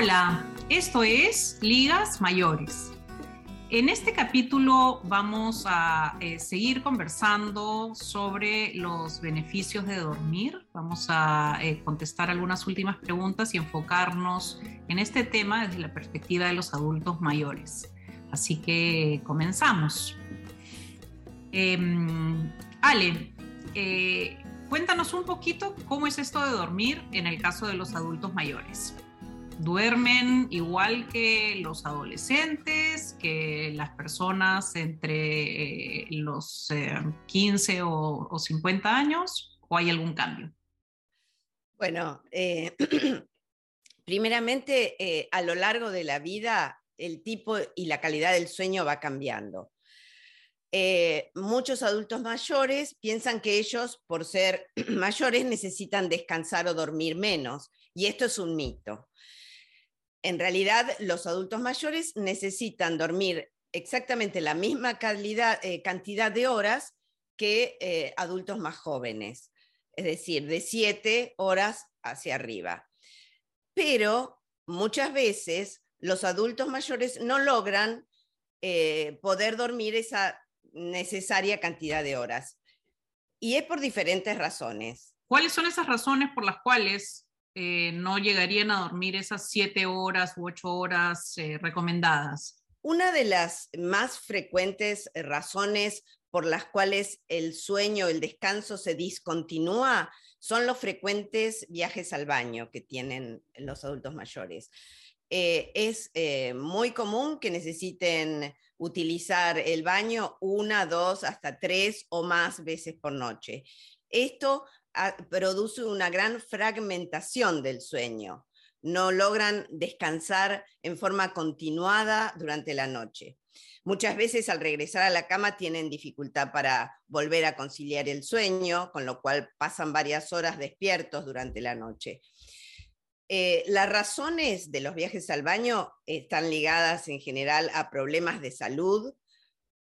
Hola, esto es Ligas Mayores. En este capítulo vamos a eh, seguir conversando sobre los beneficios de dormir. Vamos a eh, contestar algunas últimas preguntas y enfocarnos en este tema desde la perspectiva de los adultos mayores. Así que comenzamos. Em, Ale, eh, cuéntanos un poquito cómo es esto de dormir en el caso de los adultos mayores duermen igual que los adolescentes, que las personas entre eh, los 15 eh, o, 50 años, o hay algún cambio? Bueno, eh, primeramente, a lo largo de la vida, el tipo y la calidad del sueño va cambiando. muchos adultos mayores piensan que ellos, por ser mayores, necesitan descansar o dormir menos, y esto es un mito en realidad los adultos mayores necesitan dormir exactamente la misma eh, cantidad de horas que eh, adultos más jóvenes, es decir, de siete horas hacia arriba. Pero muchas veces los adultos mayores no logran eh, poder dormir esa necesaria cantidad de horas. Y es por diferentes razones. ¿Cuáles son esas razones por las cuales eh, no llegarían a dormir esas siete horas u ocho horas eh, recomendadas? Una de las más frecuentes eh, razones por las cuales el sueño, el descanso se discontinúa son los frecuentes viajes al baño que tienen los adultos mayores. es muy común que necesiten utilizar el baño una, dos, hasta tres o más veces por noche. Esto produce una gran fragmentación del sueño. No logran descansar en forma continuada durante la noche. Muchas veces al regresar a la cama tienen dificultad para volver a conciliar el sueño, con lo cual pasan varias horas despiertos durante la noche. Eh, las razones de los viajes al baño están ligadas en general a problemas de salud,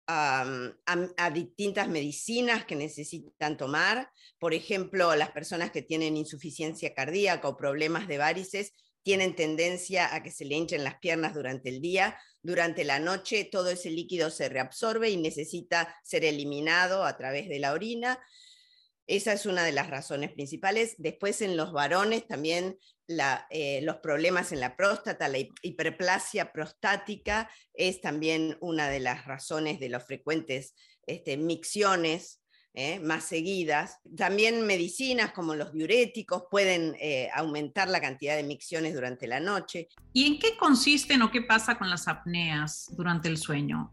a, distintas medicinas que necesitan tomar. Por ejemplo, las personas que tienen insuficiencia cardíaca o problemas de varices tienen tendencia a que se le hinchen las piernas durante el día. Durante la noche todo ese líquido se reabsorbe y necesita ser eliminado a través de la orina. Esa es una de las razones principales. Después en los varones también eh, los problemas en la próstata, la hiperplasia prostática es también una de las razones de las frecuentes este, micciones eh, más seguidas. También medicinas como los diuréticos pueden eh, aumentar la cantidad de micciones durante la noche. ¿Y en qué consisten o qué pasa con las apneas durante el sueño?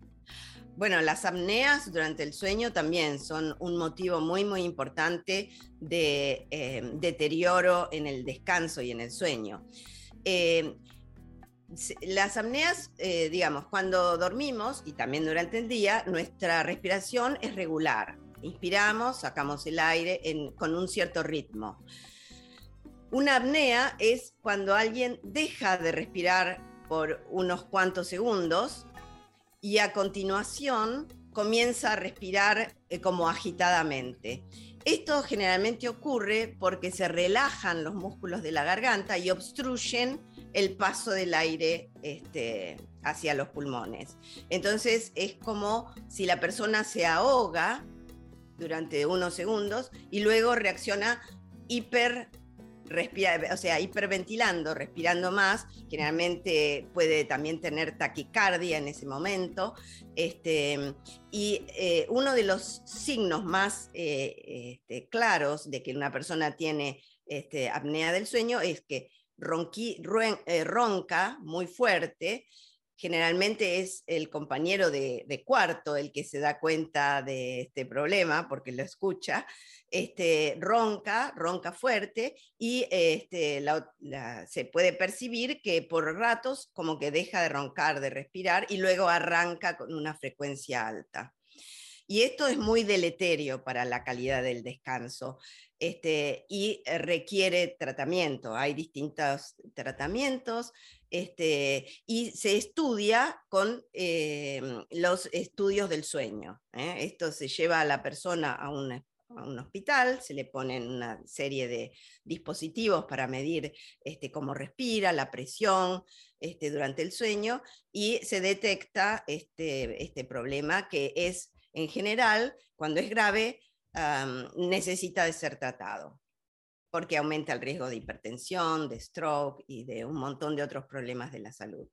Bueno, las apneas durante el sueño también son un motivo muy, muy importante de eh, deterioro en el descanso y en el sueño. Eh, las apneas, eh, digamos, cuando dormimos y también durante el día, nuestra respiración es regular. Inspiramos, sacamos el aire con un cierto ritmo. Una apnea es cuando alguien deja de respirar por unos cuantos segundos y a continuación comienza a respirar eh, como agitadamente. Esto generalmente ocurre porque se relajan los músculos de la garganta y obstruyen el paso del aire este, hacia los pulmones. Entonces es como si la persona se ahoga durante unos segundos y luego reacciona hiper o sea, hiperventilando, respirando más, generalmente puede también tener taquicardia en ese momento. Este, y eh, uno de los signos más eh, este, claros de que una persona tiene este, apnea del sueño es que eh, ronca muy fuerte, generalmente es el compañero de, cuarto el que se da cuenta de este problema porque lo escucha, este, ronca, ronca fuerte y este, se puede percibir que por ratos como que deja de roncar, de respirar y luego arranca con una frecuencia alta. Y esto es muy deleterio para la calidad del descanso este, y requiere tratamiento. Hay distintos tratamientos este, y se estudia con eh, los estudios del sueño. ¿eh? Esto se lleva a la persona a un hospital, se le ponen una serie de dispositivos para medir este, cómo respira, la presión este, durante el sueño y se detecta este, este problema que es en general, cuando es grave, necesita de ser tratado porque aumenta el riesgo de hipertensión, de stroke y de un montón de otros problemas de la salud.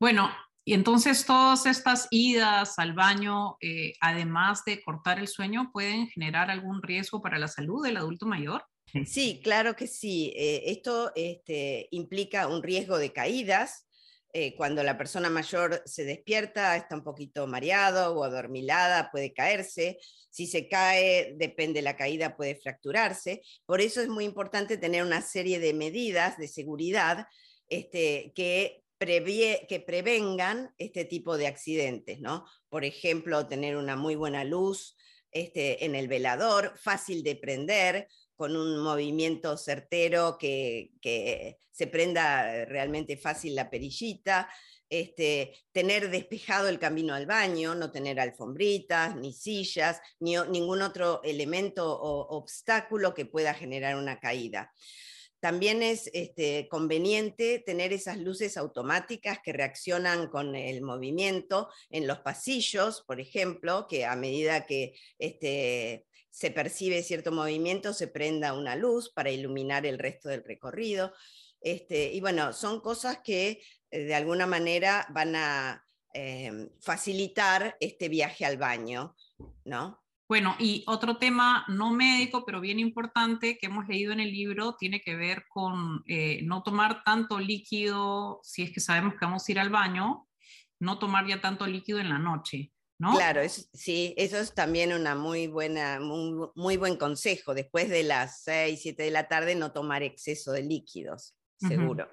Bueno, y entonces todas estas idas al baño, eh, además de cortar el sueño, pueden generar algún riesgo para la salud del adulto mayor. Sí, claro que sí. Eh, esto este, implica un riesgo de caídas. Eh, cuando la persona mayor se despierta, está un poquito mareado o adormilada, puede caerse. Si se cae, depende de la caída, puede fracturarse. Por eso es muy importante tener una serie de medidas de seguridad este, que que prevengan este tipo de accidentes, ¿no? Por ejemplo, tener una muy buena luz este, en el velador, fácil de prender, con un movimiento certero que, se prenda realmente fácil la perillita, este, tener despejado el camino al baño, no tener alfombritas, ni sillas, ni ningún otro elemento o obstáculo que pueda generar una caída. También es este, conveniente tener esas luces automáticas que reaccionan con el movimiento en los pasillos, por ejemplo, que a medida que este, se percibe cierto movimiento se prenda una luz para iluminar el resto del recorrido. Este, y bueno, son cosas que eh, de alguna manera van a em, facilitar este viaje al baño, ¿no? Bueno, y otro tema no médico, pero bien importante que hemos leído en el libro, tiene que ver con eh, no tomar tanto líquido si es que sabemos que vamos a ir al baño, no tomar ya tanto líquido en la noche. ¿No? Claro, sí, eso es también una muy buena, muy, buen consejo. Después de las 6, 7 de la tarde, no tomar exceso de líquidos, seguro.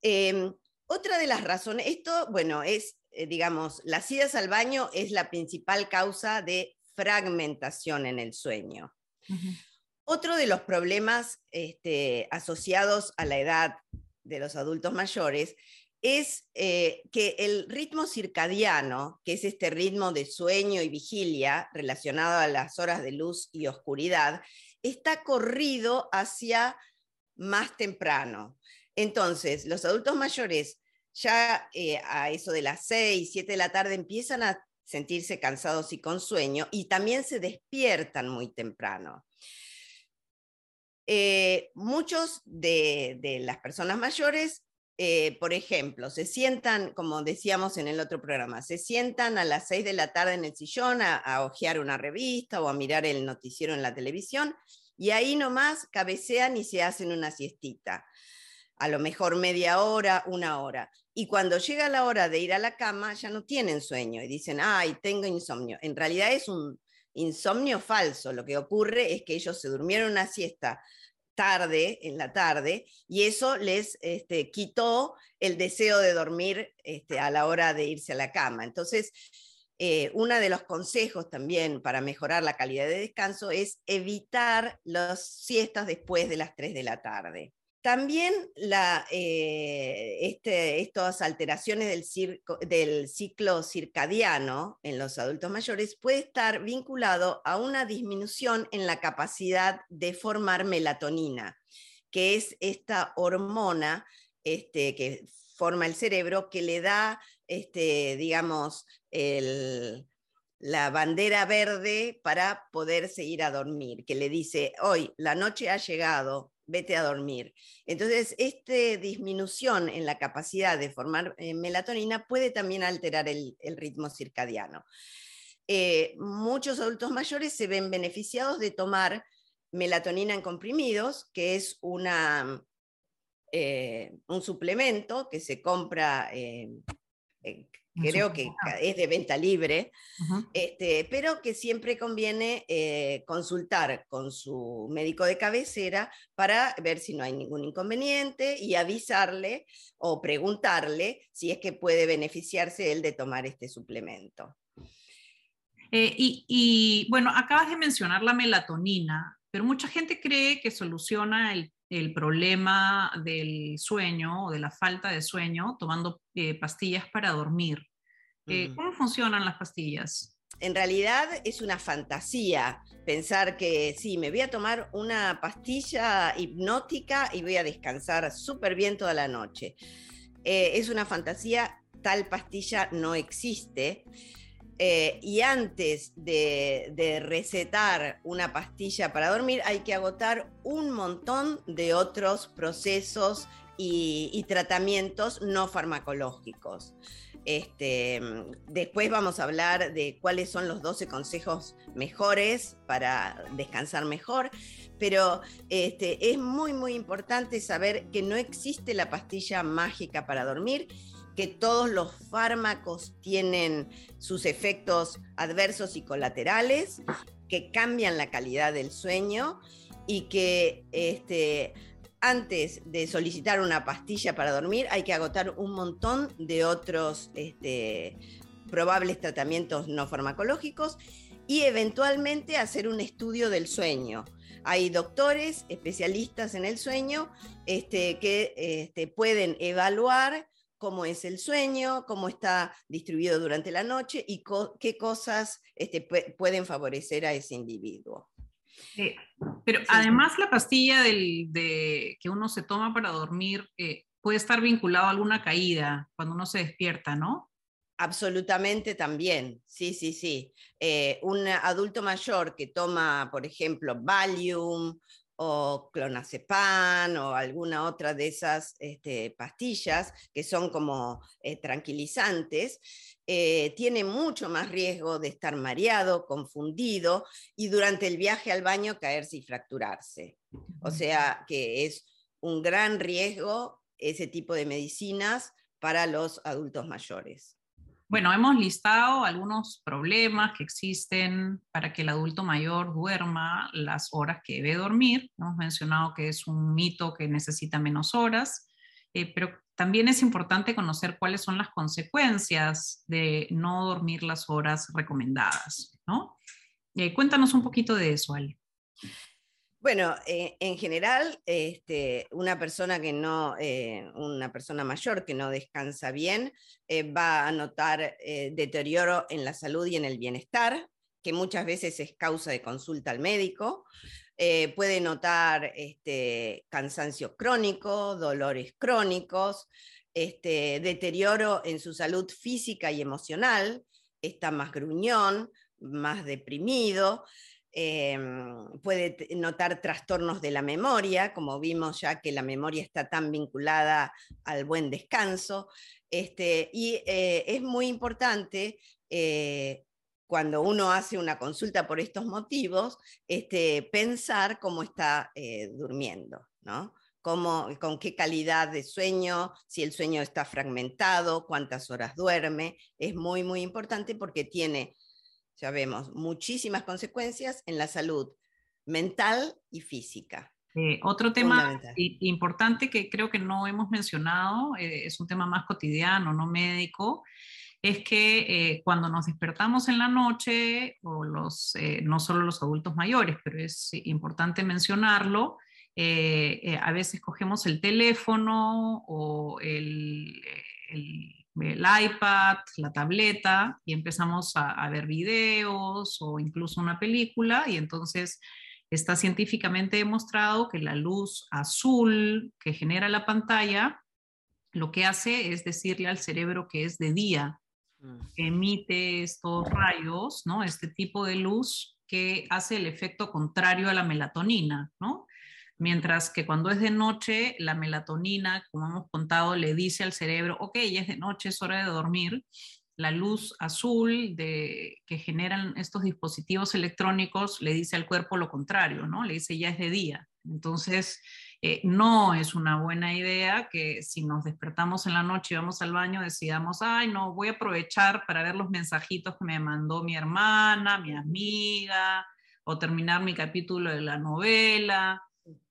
Em, otra de las razones, esto, bueno, es, eh, digamos, las idas al baño es la principal causa de fragmentación en el sueño. Otro de los problemas este, asociados a la edad de los adultos mayores es eh, que el ritmo circadiano, que es este ritmo de sueño y vigilia relacionado a las horas de luz y oscuridad, está corrido hacia más temprano. Entonces, los adultos mayores ya eh, a eso de las 6, 7 de la tarde empiezan a sentirse cansados y con sueño, y también se despiertan muy temprano. Eh, muchos de, las personas mayores, eh, por ejemplo, se sientan, como decíamos en el otro programa, se sientan a las seis de la tarde en el sillón a, a una revista o a mirar el noticiero en la televisión, y ahí nomás cabecean y se hacen una siestita a lo mejor media hora, una hora. Y cuando llega la hora de ir a la cama, ya no tienen sueño y dicen, ay, tengo insomnio. En realidad es un insomnio falso. Lo que ocurre es que ellos se durmieron una siesta tarde, en la tarde, y eso les este, quitó el deseo de dormir este, a la hora de irse a la cama. Entonces, eh, uno de los consejos también para mejorar la calidad de descanso es evitar las siestas después de las 3 de la tarde. También eh, este, estas alteraciones del, ciclo circadiano en los adultos mayores puede estar vinculado a una disminución en la capacidad de formar melatonina, que es esta hormona este, que forma el cerebro que le da, este, digamos, la bandera verde para poder seguir a dormir, que le dice, hoy la noche ha llegado, vete a dormir. Entonces, esta disminución en la capacidad de formar eh, melatonina puede también alterar el, ritmo circadiano. Eh, muchos adultos mayores se ven beneficiados de tomar melatonina en comprimidos, que es eh, un suplemento que se compra creo que es de venta libre, este, pero que siempre conviene eh, consultar con su médico de cabecera para ver si no hay ningún inconveniente y avisarle o preguntarle si es que puede beneficiarse él de tomar este suplemento. Eh, y, bueno, acabas de mencionar la melatonina, pero mucha gente cree que soluciona el, problema del sueño o de la falta de sueño tomando eh, pastillas para dormir. ¿Cómo funcionan las pastillas? en realidad es una fantasía pensar que sí, me voy a tomar una pastilla hipnótica y voy a descansar súper bien toda la noche. Eh, es una fantasía, tal pastilla no existe. Eh, y antes de, recetar una pastilla para dormir hay que agotar un montón de otros procesos y tratamientos no farmacológicos. Este, después vamos a hablar de cuáles son los 12 consejos mejores para descansar mejor, pero este, es muy, muy importante saber que no existe la pastilla mágica para dormir, que todos los fármacos tienen sus efectos adversos y colaterales, que cambian la calidad del sueño y que este, antes de solicitar una pastilla para dormir hay que agotar un montón de otros este, probables tratamientos no farmacológicos y eventualmente hacer un estudio del sueño. Hay doctores especialistas en el sueño este, que este, pueden evaluar cómo es el sueño, cómo está distribuido durante la noche y qué cosas pueden favorecer a ese individuo. pero además la pastilla de, que uno se toma para dormir eh, puede estar vinculado a alguna caída cuando uno se despierta, ¿no? Absolutamente también, sí, sí, sí. Eh, un adulto mayor que toma, por ejemplo, Valium o clonazepam o alguna otra de esas este, pastillas que son como eh, tranquilizantes, eh, tiene mucho más riesgo de estar mareado, confundido y durante el viaje al baño caerse y fracturarse. O sea que es un gran riesgo ese tipo de medicinas para los adultos mayores. Bueno, hemos listado algunos problemas que existen para que el adulto mayor duerma las horas que debe dormir. Hemos mencionado que es un mito que necesita menos horas, eh, pero también es importante conocer cuáles son las consecuencias de no dormir las horas recomendadas. ¿no? Eh, cuéntanos un poquito de eso, Ali. Bueno, eh, en general, este, una persona que no, eh, una persona mayor que no descansa bien, eh, va a notar deterioro en la salud y en el bienestar, que muchas veces es causa de consulta al médico. puede notar este, cansancio crónico, dolores crónicos, este, deterioro en su salud física y emocional, está más gruñón, más deprimido. Em, puede notar trastornos de la memoria, como vimos ya que la memoria está tan vinculada al buen descanso. Este, y eh, es muy importante eh, cuando uno hace una consulta por estos motivos, este, pensar cómo está eh, durmiendo, ¿no? con qué calidad de sueño, si el sueño está fragmentado, cuántas horas duerme. Es muy, muy importante porque tiene ya vemos, muchísimas consecuencias en la salud mental y física. Eh, otro tema importante que creo que no hemos mencionado, eh, es un tema más cotidiano, no médico, es que eh, cuando nos despertamos en la noche, o los, no solo los adultos mayores, pero es importante mencionarlo, a veces cogemos el teléfono o el, el el iPad, la tableta y empezamos a, ver videos o incluso una película y entonces está científicamente demostrado que la luz azul que genera la pantalla lo que hace es decirle al cerebro que es de día, mm. emite estos rayos, ¿no? Este tipo de luz que hace el efecto contrario a la melatonina, ¿no? Mientras que cuando es de noche, la melatonina, como hemos contado, le dice al cerebro, ok, ya es de noche, es hora de dormir. La luz azul de, que generan estos dispositivos electrónicos le dice al cuerpo lo contrario, ¿no? Le dice ya es de día. Entonces, eh, no es una buena idea que si nos despertamos en la noche y vamos al baño decidamos, ay, no, voy a aprovechar para ver los mensajitos que me mandó mi hermana, mi amiga, o terminar mi capítulo de la novela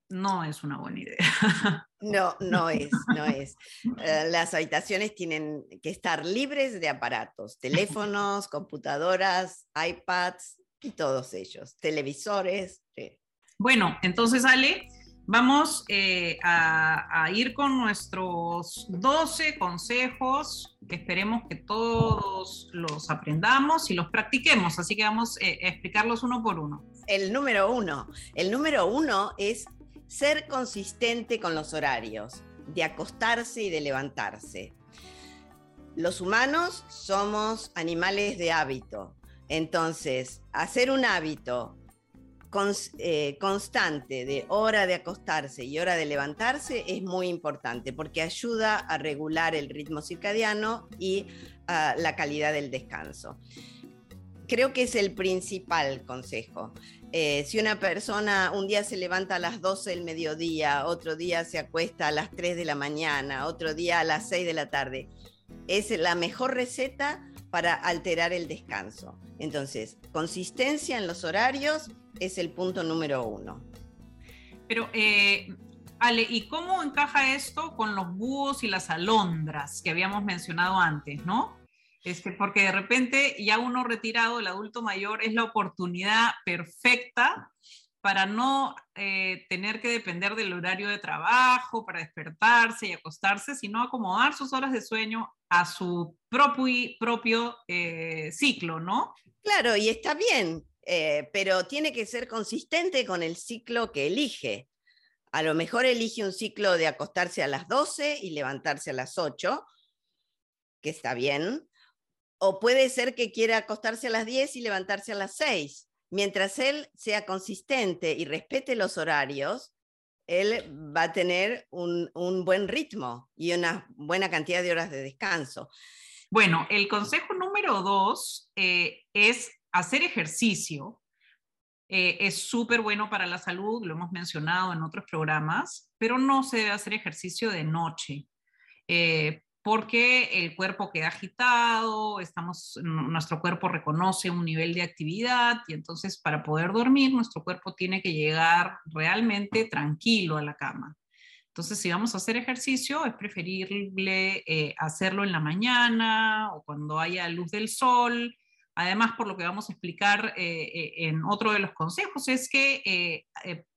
no es una buena idea. No, no es, no es. Eh, las habitaciones tienen que estar libres de aparatos, teléfonos, computadoras, iPads y todos ellos, televisores. Bueno, entonces Ale, Vamos eh, a, ir con nuestros 12 consejos que esperemos que todos los aprendamos y los practiquemos. Así que vamos eh, a explicarlos uno por uno. El número uno. El número uno es ser consistente con los horarios de acostarse y de levantarse. Los humanos somos animales de hábito. Entonces, hacer un hábito eh, constante de hora de acostarse y hora de levantarse es muy importante porque ayuda a regular el ritmo circadiano y ah, la calidad del descanso. Creo que es el principal consejo. Eh, si una persona un día se levanta a las 12 del mediodía, otro día se acuesta a las 3 de la mañana, otro día a las 6 de la tarde, es la mejor receta para alterar el descanso. Entonces, consistencia en los horarios es el punto número uno. Pero, eh, Ale, ¿y cómo encaja esto con los búhos y las alondras que habíamos mencionado antes, no? Este, porque de repente ya uno retirado, el adulto mayor, es la oportunidad perfecta para no eh, tener que depender del horario de trabajo, para despertarse y acostarse, sino acomodar sus horas de sueño a su propio, eh, ciclo, ¿no? Claro, y está bien, eh, pero tiene que ser consistente con el ciclo que elige. A lo mejor elige un ciclo de acostarse a las 12 y levantarse a las 8, que está bien, o puede ser que quiera acostarse a las 10 y levantarse a las 6 mientras él sea consistente y respete los horarios, él va a tener un, buen ritmo y una buena cantidad de horas de descanso. Bueno, el consejo número dos eh, es hacer ejercicio. Eh, es súper bueno para la salud, lo hemos mencionado en otros programas, pero no se debe hacer ejercicio de noche. Eh, porque el cuerpo queda agitado, estamos, nuestro cuerpo reconoce un nivel de actividad y entonces para poder dormir nuestro cuerpo tiene que llegar realmente tranquilo a la cama. Entonces, si vamos a hacer ejercicio, es preferible eh, hacerlo en la mañana o cuando haya luz del sol. Además, por lo que vamos a explicar eh, eh, en otro de los consejos, es que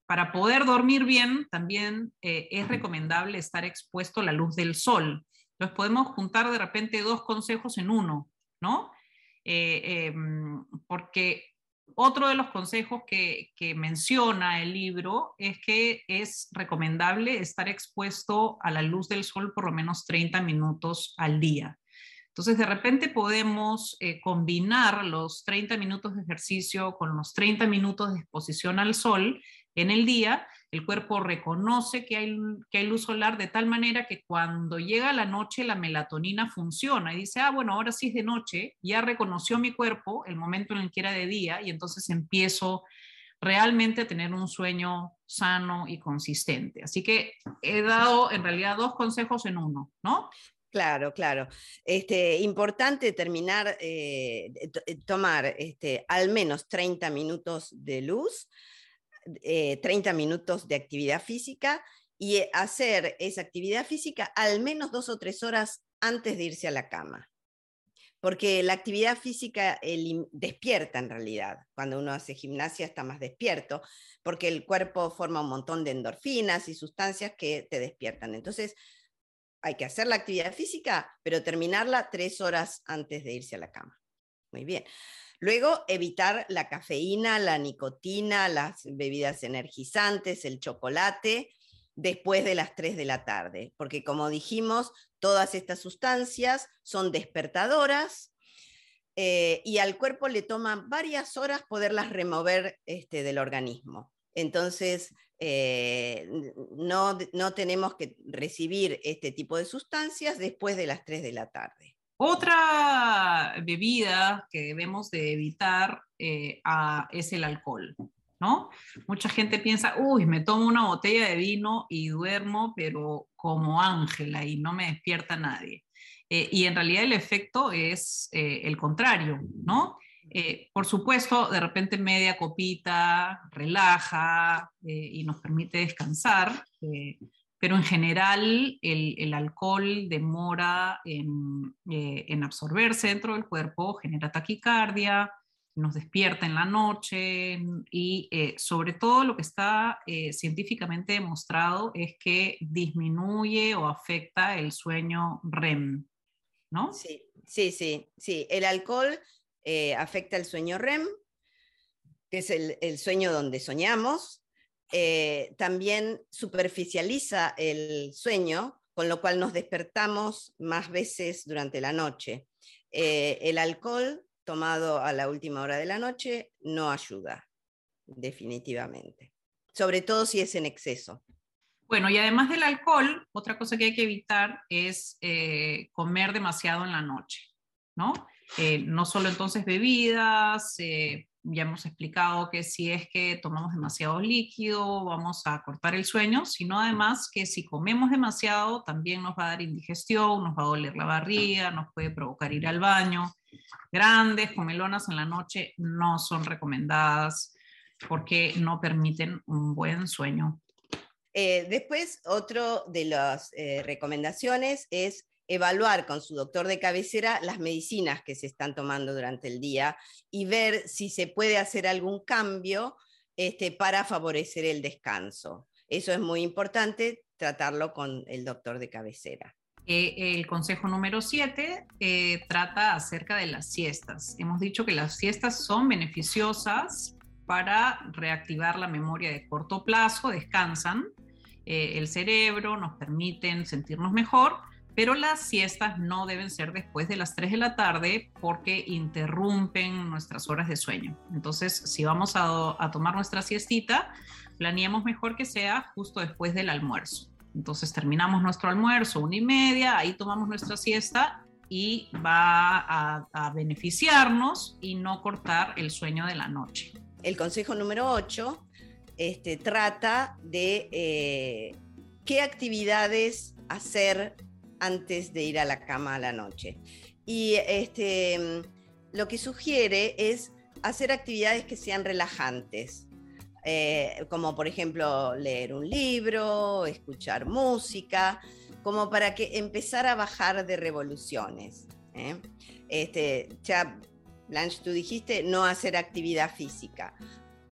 para poder dormir bien, también es recomendable estar expuesto a la luz del sol. Entonces podemos juntar de repente dos consejos en uno, ¿no? Eh, em, porque otro de los consejos que, menciona el libro es que es recomendable estar expuesto a la luz del sol por lo menos 30 minutos al día. Entonces, de repente podemos eh, combinar los 30 minutos de ejercicio con los 30 minutos de exposición al sol en el día el cuerpo reconoce que hay, luz solar de tal manera que cuando llega la noche la melatonina funciona y dice, ah, bueno, ahora sí es de noche, ya reconoció mi cuerpo el momento en el que era de día y entonces empiezo realmente a tener un sueño sano y consistente. Así que he dado en realidad dos consejos en uno, ¿no? Claro, claro. Este, importante terminar, eh, tomar este, al menos 30 minutos de luz 30 eh, minutos de actividad física y eh, hacer esa actividad física al menos dos o tres horas antes de irse a la cama. Porque la actividad física despierta en realidad. Cuando uno hace gimnasia está más despierto, porque el cuerpo forma un montón de endorfinas y sustancias que te despiertan. Entonces, hay que hacer la actividad física, pero terminarla tres horas antes de irse a la cama. Muy bien. Luego, evitar la cafeína, la nicotina, las bebidas energizantes, el chocolate, después de las 3 de la tarde, porque como dijimos, todas estas sustancias son despertadoras eh, y al cuerpo le toma varias horas poderlas remover este, del organismo. Entonces, eh, no, no tenemos que recibir este tipo de sustancias después de las 3 de la tarde. Otra bebida que debemos de evitar eh, es el alcohol, ¿no? Mucha gente piensa, uy, me tomo una botella de vino y duermo, pero como Ángela y no me despierta nadie. Eh, y en realidad el efecto es eh, el contrario, ¿no? por supuesto, de repente media copita relaja y nos permite descansar, pero en general el, alcohol demora eh, en, absorberse dentro del cuerpo, genera taquicardia, nos despierta en la noche y eh, sobre todo lo que está eh, científicamente demostrado es que disminuye o afecta el sueño REM, ¿no? Sí, sí, sí, sí. El alcohol afecta el sueño REM, que es el, sueño donde soñamos. También superficializa el sueño, con lo cual nos despertamos más veces durante la noche. el alcohol tomado a la última hora de la noche no ayuda, definitivamente. Sobre todo si es en exceso. Bueno, y además del alcohol, otra cosa que hay que evitar es eh, comer demasiado en la noche, ¿no? Eh, no solo entonces bebidas, eh, ya hemos explicado que si es que tomamos demasiado líquido, vamos a cortar el sueño, sino además que si comemos demasiado, también nos va a dar indigestión, nos va a doler la barriga, nos puede provocar ir al baño. Grandes comelonas en la noche no son recomendadas porque no permiten un buen sueño. Eh, después, otro de las eh, recomendaciones es evaluar con su doctor de cabecera las medicinas que se están tomando durante el día y ver si se puede hacer algún cambio este, para favorecer el descanso. Eso es muy importante, tratarlo con el doctor de cabecera. Eh, el consejo número 7 eh, trata acerca de las siestas. Hemos dicho que las siestas son beneficiosas para reactivar la memoria de corto plazo, descansan eh, el cerebro, nos permiten sentirnos mejor, pero las siestas no deben ser después de las 3 de la tarde porque interrumpen nuestras horas de sueño. Entonces, si vamos a, a tomar nuestra siestita, planeemos mejor que sea justo después del almuerzo. Entonces terminamos nuestro almuerzo, una y media, ahí tomamos nuestra siesta y va a, beneficiarnos y no cortar el sueño de la noche. El consejo número 8 este, trata de eh, qué actividades hacer antes de ir a la cama a la noche. Y este, lo que sugiere es hacer actividades que sean relajantes. Eh, como por ejemplo leer un libro, escuchar música, como para que empezar a bajar de revoluciones. ¿eh? Este, ya, Blanche, tú dijiste no hacer actividad física.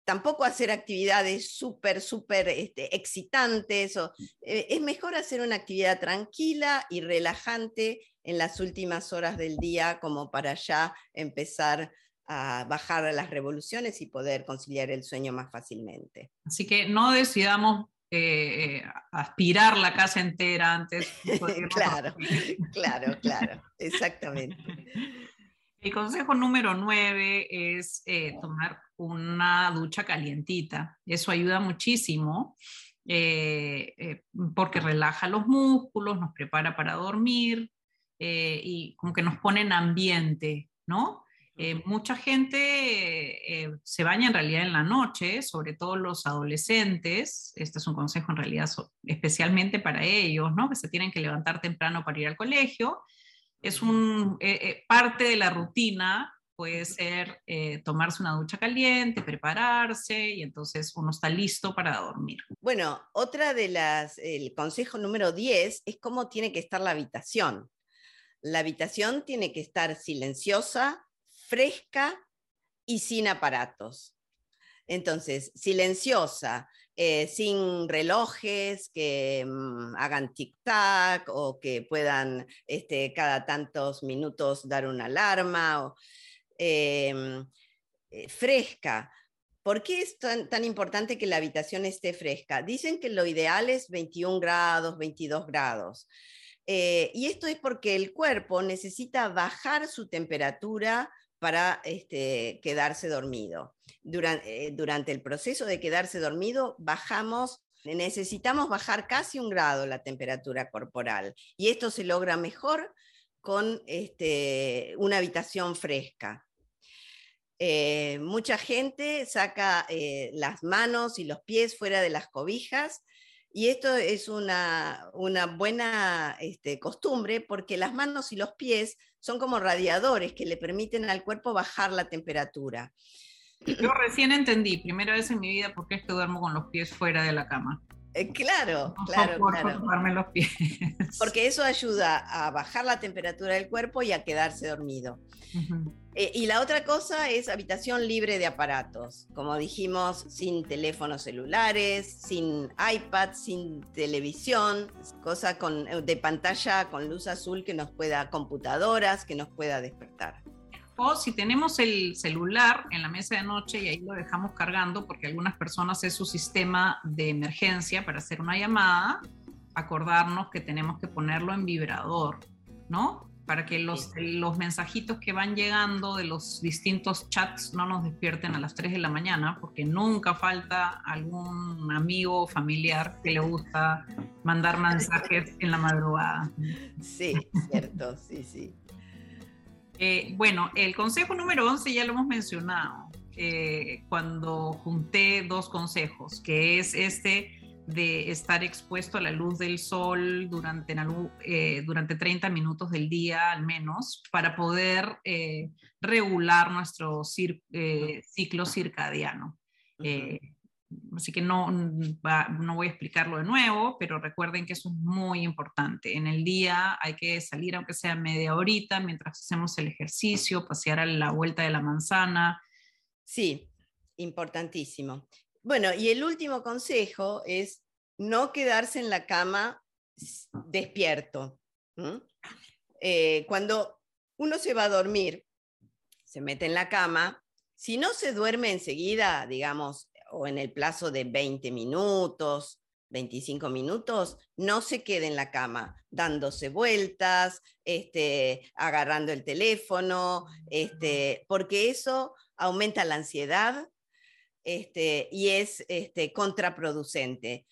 Tampoco hacer actividades súper, súper este, excitantes. Eh, es mejor hacer una actividad tranquila y relajante en las últimas horas del día, como para ya empezar a bajar las revoluciones y poder conciliar el sueño más fácilmente. Así que no decidamos eh, aspirar la casa entera antes. claro, claro, claro, exactamente. El consejo número nueve es eh, tomar una ducha calientita. Eso ayuda muchísimo eh, porque relaja los músculos, nos prepara para dormir y como que nos pone en ambiente, ¿no? Eh, mucha gente eh, se baña en realidad en la noche, sobre todo los adolescentes. Este es un consejo en realidad especialmente para ellos, ¿no? Que se tienen que levantar temprano para ir al colegio. Es un, eh, parte de la rutina, puede ser tomarse una ducha caliente, prepararse y entonces uno está listo para dormir. Bueno, otra de las, el consejo número 10 es cómo tiene que estar la habitación. La habitación tiene que estar silenciosa, fresca y sin aparatos. Entonces, silenciosa, eh, sin relojes que mm, hagan tic-tac o que puedan este, cada tantos minutos dar una alarma. Em, eh, fresca. ¿Por qué es tan, tan, importante que la habitación esté fresca? Dicen que lo ideal es 21 grados, 22 grados. Eh, y esto es porque el cuerpo necesita bajar su temperatura para este, quedarse dormido. Durante, eh, durante el proceso de quedarse dormido, bajamos necesitamos bajar casi un grado la temperatura corporal y esto se logra mejor con este, una habitación fresca. Eh, mucha gente saca eh, las manos y los pies fuera de las cobijas y esto es una, una buena este, costumbre porque las manos y los pies son como radiadores que le permiten al cuerpo bajar la temperatura. Yo recién entendí, primera vez en mi vida, por qué es que duermo con los pies fuera de la cama. Eh, claro, claro, claro. los pies. Porque eso ayuda a bajar la temperatura del cuerpo y a quedarse dormido. Eh, y la otra cosa es habitación libre de aparatos, como dijimos, sin teléfonos celulares, sin iPad, sin televisión, cosa con, de pantalla con luz azul que nos pueda, computadoras, que nos pueda despertar. O si tenemos el celular en la mesa de noche y ahí lo dejamos cargando porque algunas personas es su sistema de emergencia para hacer una llamada, acordarnos que tenemos que ponerlo en vibrador, ¿no? Para que los, los mensajitos que van llegando de los distintos chats no nos despierten a las 3 de la mañana, porque nunca falta algún amigo o familiar que le gusta mandar mensajes en la madrugada. Sí, cierto, sí, sí. Eh, bueno, el consejo número 11 ya lo hemos mencionado eh, cuando junté dos consejos, que es este de estar expuesto a la luz del sol durante, eh, durante 30 minutos del día al menos para poder regular nuestro ciclo circadiano. Así que no, no voy a explicarlo de nuevo, pero recuerden que eso es muy importante. En el día hay que salir, aunque sea media horita, mientras hacemos el ejercicio, pasear a la vuelta de la manzana. Sí, importantísimo. Bueno, y el último consejo es no quedarse en la cama despierto. Eh, cuando uno se va a dormir, se mete en la cama, si no se duerme enseguida, digamos, o en el plazo de 20 minutos, 25 minutos, no se quede en la cama dándose vueltas, este, agarrando el teléfono, este, porque eso aumenta la ansiedad este, y es este, contraproducente.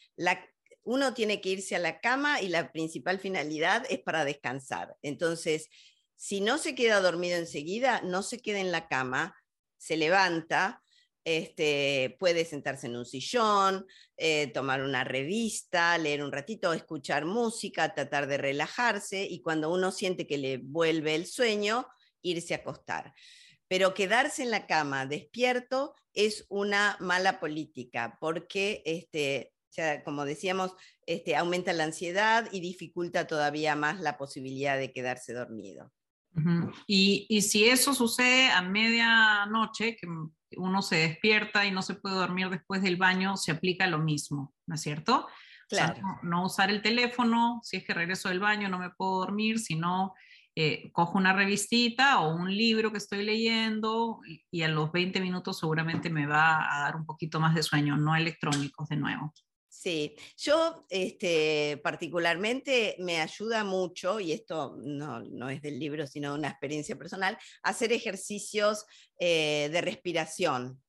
uno tiene que irse a la cama y la principal finalidad es para descansar. Entonces, si no se queda dormido enseguida, no se queda en la cama, se levanta, este, puede sentarse en un sillón, eh, tomar una revista, leer un ratito, escuchar música, tratar de relajarse y cuando uno siente que le vuelve el sueño, irse a acostar. Pero quedarse en la cama despierto es una mala política porque, este, como decíamos, este, aumenta la ansiedad y dificulta todavía más la posibilidad de quedarse dormido. y, y, si eso sucede a medianoche, que uno se despierta y no se puede dormir después del baño, se aplica lo mismo, ¿no es cierto? Claro. no, usar el teléfono, si es que regreso del baño no me puedo dormir, sino eh, cojo una revistita o un libro que estoy leyendo y, a los 20 minutos seguramente me va a dar un poquito más de sueño, no electrónicos de nuevo. Sí, yo este, particularmente me ayuda mucho, y esto no, es del libro, sino una experiencia personal, hacer ejercicios eh, de respiración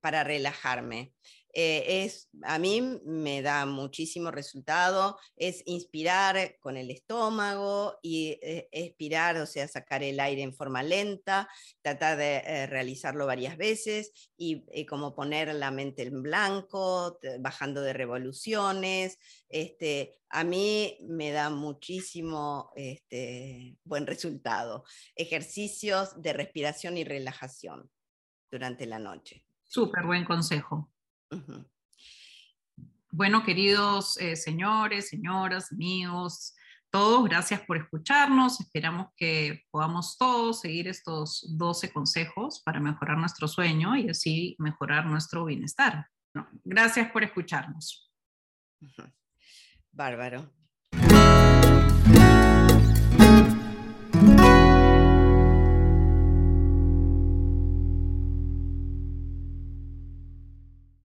para relajarme. Eh, es, a mí me da muchísimo resultado, es inspirar con el estómago y eh, expirar, o sea, sacar el aire en forma lenta, tratar de eh, realizarlo varias veces y como poner la mente en blanco, bajando de revoluciones. Este, a mí me da muchísimo este, buen resultado. Ejercicios de respiración y relajación durante la noche. Súper buen consejo. Bueno, queridos eh, señores, señoras, amigos, todos, gracias por escucharnos. Esperamos que podamos todos seguir estos 12 consejos para mejorar nuestro sueño y así mejorar nuestro bienestar. gracias por escucharnos. Bárbaro.